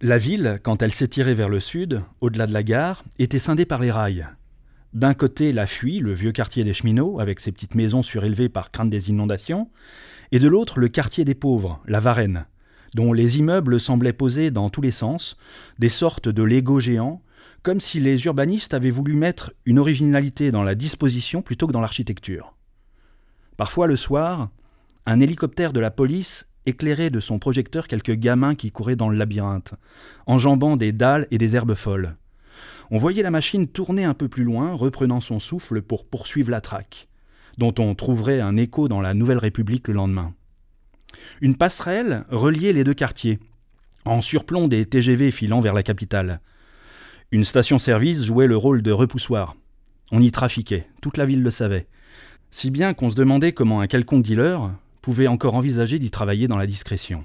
La ville, quand elle s'étirait vers le sud, au-delà de la gare, était scindée par les rails. D'un côté, la fuite, le vieux quartier des cheminots, avec ses petites maisons surélevées par crainte des inondations, et de l'autre, le quartier des pauvres, la Varenne, dont les immeubles semblaient posés dans tous les sens, des sortes de Lego géants, comme si les urbanistes avaient voulu mettre une originalité dans la disposition plutôt que dans l'architecture. Parfois, le soir, un hélicoptère de la police éclairait de son projecteur quelques gamins qui couraient dans le labyrinthe, enjambant des dalles et des herbes folles. On voyait la machine tourner un peu plus loin, reprenant son souffle pour poursuivre la traque, dont on trouverait un écho dans la Nouvelle République le lendemain. Une passerelle reliait les deux quartiers, en surplomb des TGV filant vers la capitale. Une station-service jouait le rôle de repoussoir. On y trafiquait, toute la ville le savait. Si bien qu'on se demandait comment un quelconque dealer pouvait encore envisager d'y travailler dans la discrétion.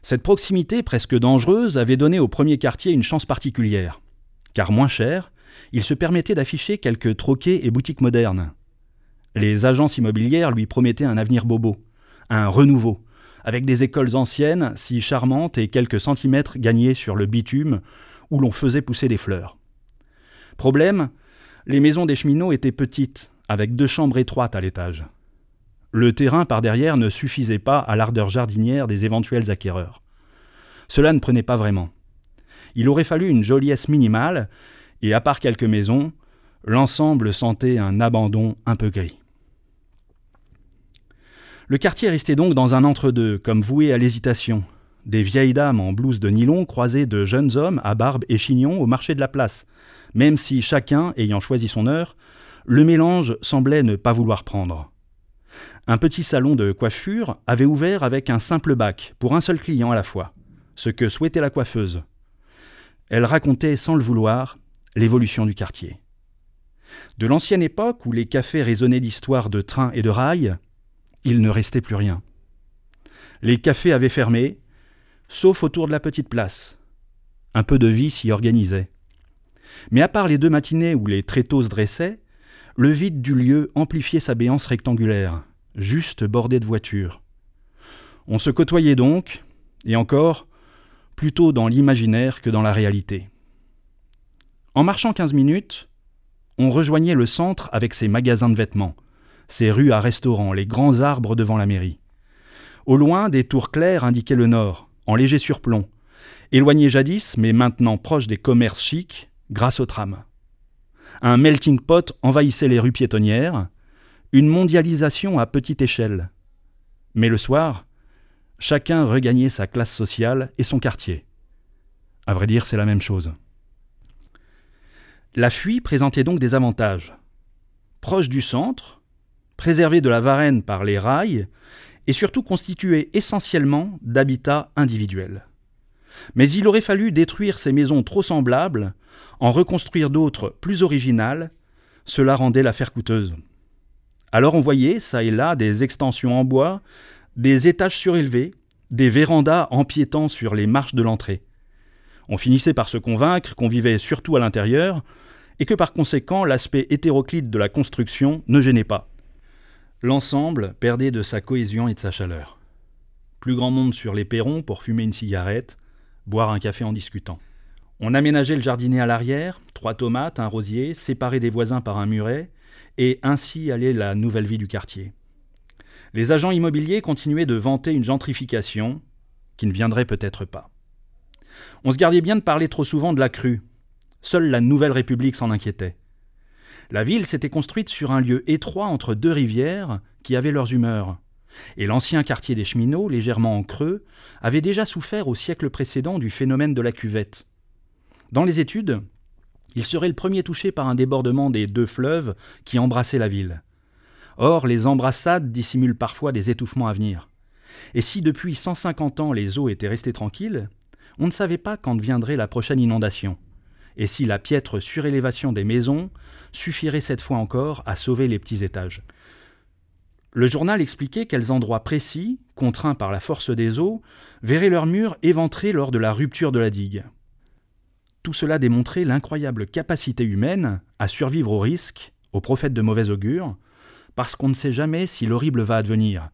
Cette proximité presque dangereuse avait donné au premier quartier une chance particulière, car moins cher, il se permettait d'afficher quelques troquets et boutiques modernes. Les agences immobilières lui promettaient un avenir bobo, un renouveau, avec des écoles anciennes si charmantes et quelques centimètres gagnés sur le bitume où l'on faisait pousser des fleurs. Problème, les maisons des cheminots étaient petites, avec deux chambres étroites à l'étage. Le terrain par derrière ne suffisait pas à l'ardeur jardinière des éventuels acquéreurs. Cela ne prenait pas vraiment. Il aurait fallu une joliesse minimale, et à part quelques maisons, l'ensemble sentait un abandon un peu gris. Le quartier restait donc dans un entre-deux, comme voué à l'hésitation, des vieilles dames en blouse de nylon croisées de jeunes hommes à barbe et chignon au marché de la place, même si chacun, ayant choisi son heure, le mélange semblait ne pas vouloir prendre. Un petit salon de coiffure avait ouvert avec un simple bac pour un seul client à la fois, ce que souhaitait la coiffeuse. Elle racontait sans le vouloir l'évolution du quartier. De l'ancienne époque où les cafés résonnaient d'histoires de trains et de rails, il ne restait plus rien. Les cafés avaient fermé, sauf autour de la petite place. Un peu de vie s'y organisait. Mais à part les deux matinées où les tréteaux se dressaient, le vide du lieu amplifiait sa béance rectangulaire, juste bordée de voitures. On se côtoyait donc, et encore, plutôt dans l'imaginaire que dans la réalité. En marchant quinze minutes, on rejoignait le centre avec ses magasins de vêtements, ses rues à restaurants, les grands arbres devant la mairie. Au loin, des tours claires indiquaient le nord, en léger surplomb, éloigné jadis, mais maintenant proche des commerces chics, grâce au tram. Un melting pot envahissait les rues piétonnières, une mondialisation à petite échelle. Mais le soir, chacun regagnait sa classe sociale et son quartier. À vrai dire, c'est la même chose. La fuite présentait donc des avantages. Proche du centre, préservée de la Varenne par les rails, et surtout constitué essentiellement d'habitats individuels. Mais il aurait fallu détruire ces maisons trop semblables, en reconstruire d'autres plus originales, cela rendait l'affaire coûteuse. Alors on voyait, ça et là, des extensions en bois, des étages surélevés, des vérandas empiétant sur les marches de l'entrée. On finissait par se convaincre qu'on vivait surtout à l'intérieur, et que par conséquent l'aspect hétéroclite de la construction ne gênait pas. L'ensemble perdait de sa cohésion et de sa chaleur. Plus grand monde sur les perrons pour fumer une cigarette, boire un café en discutant. On aménageait le jardinet à l'arrière, trois tomates, un rosier, séparés des voisins par un muret, et ainsi allait la nouvelle vie du quartier. Les agents immobiliers continuaient de vanter une gentrification qui ne viendrait peut-être pas. On se gardait bien de parler trop souvent de la crue. Seule la Nouvelle République s'en inquiétait. La ville s'était construite sur un lieu étroit entre deux rivières qui avaient leurs humeurs. Et l'ancien quartier des cheminots, légèrement en creux, avait déjà souffert au siècle précédent du phénomène de la cuvette. Dans les études, il serait le premier touché par un débordement des deux fleuves qui embrassaient la ville. Or, les embrassades dissimulent parfois des étouffements à venir. Et si depuis 150 ans les eaux étaient restées tranquilles, on ne savait pas quand viendrait la prochaine inondation et si la piètre surélévation des maisons suffirait cette fois encore à sauver les petits étages. Le journal expliquait quels endroits précis, contraints par la force des eaux, verraient leurs murs éventrés lors de la rupture de la digue. Tout cela démontrait l'incroyable capacité humaine à survivre au risque, aux prophètes de mauvais augure, parce qu'on ne sait jamais si l'horrible va advenir,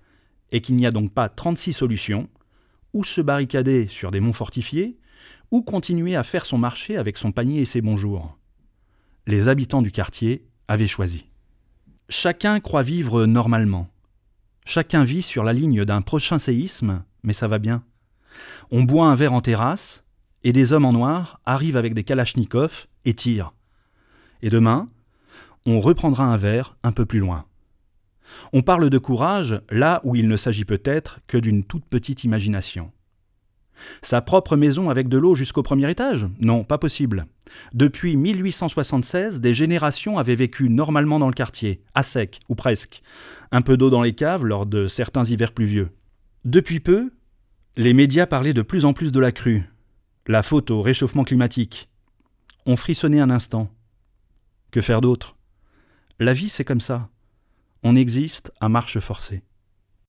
et qu'il n'y a donc pas 36 solutions, ou se barricader sur des monts fortifiés, ou continuer à faire son marché avec son panier et ses bonjours. Les habitants du quartier avaient choisi. Chacun croit vivre normalement. Chacun vit sur la ligne d'un prochain séisme, mais ça va bien. On boit un verre en terrasse, et des hommes en noir arrivent avec des kalachnikovs et tirent. Et demain, on reprendra un verre un peu plus loin. On parle de courage là où il ne s'agit peut-être que d'une toute petite imagination. Sa propre maison avec de l'eau jusqu'au premier étage? Non, pas possible. Depuis 1876, des générations avaient vécu normalement dans le quartier, à sec, ou presque. Un peu d'eau dans les caves lors de certains hivers pluvieux. Depuis peu, les médias parlaient de plus en plus de la crue, la faute au réchauffement climatique. On frissonnait un instant. Que faire d'autre? La vie, c'est comme ça. On existe à marche forcée.